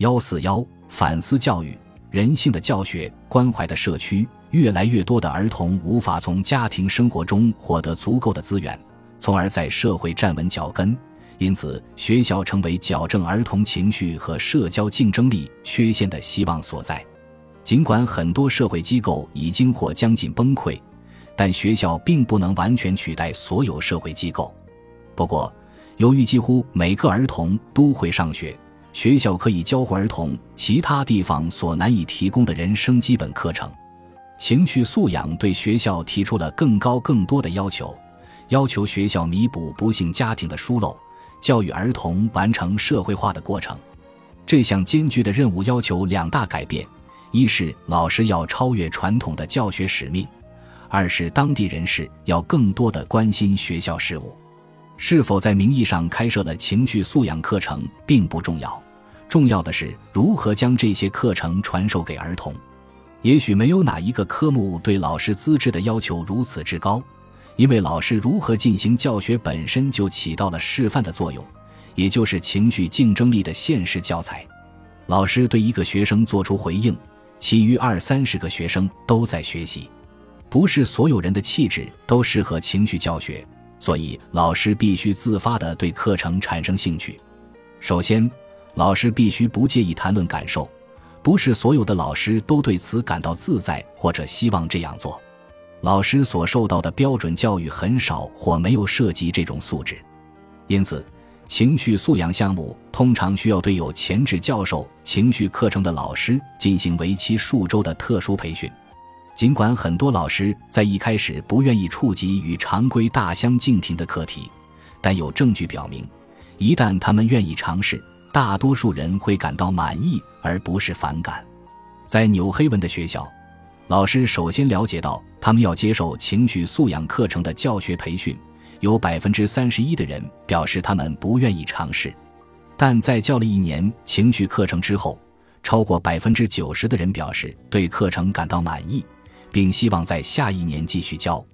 幺四幺反思教育，人性的教学，关怀的社区。越来越多的儿童无法从家庭生活中获得足够的资源，从而在社会站稳脚跟。因此，学校成为矫正儿童情绪和社交竞争力缺陷的希望所在。尽管很多社会机构已经或将近崩溃，但学校并不能完全取代所有社会机构。不过，由于几乎每个儿童都会上学，学校可以教会儿童其他地方所难以提供的人生基本课程。情绪素养对学校提出了更高更多的要求，要求学校弥补不幸家庭的疏漏。教育儿童完成社会化的过程，这项艰巨的任务要求两大改变：一是老师要超越传统的教学使命；二是当地人士要更多的关心学校事务。是否在名义上开设了情绪素养课程并不重要，重要的是如何将这些课程传授给儿童。也许没有哪一个科目对老师资质的要求如此之高。因为老师如何进行教学本身就起到了示范的作用，也就是情绪竞争力的现实教材。老师对一个学生做出回应，其余二三十个学生都在学习。不是所有人的气质都适合情绪教学，所以老师必须自发地对课程产生兴趣。首先，老师必须不介意谈论感受，不是所有的老师都对此感到自在或者希望这样做。老师所受到的标准教育很少或没有涉及这种素质，因此，情绪素养项目通常需要对有前置教授情绪课程的老师进行为期数周的特殊培训。尽管很多老师在一开始不愿意触及与常规大相径庭的课题，但有证据表明，一旦他们愿意尝试，大多数人会感到满意而不是反感。在纽黑文的学校。老师首先了解到，他们要接受情绪素养课程的教学培训，有百分之三十一的人表示他们不愿意尝试，但在教了一年情绪课程之后，超过百分之九十的人表示对课程感到满意，并希望在下一年继续教。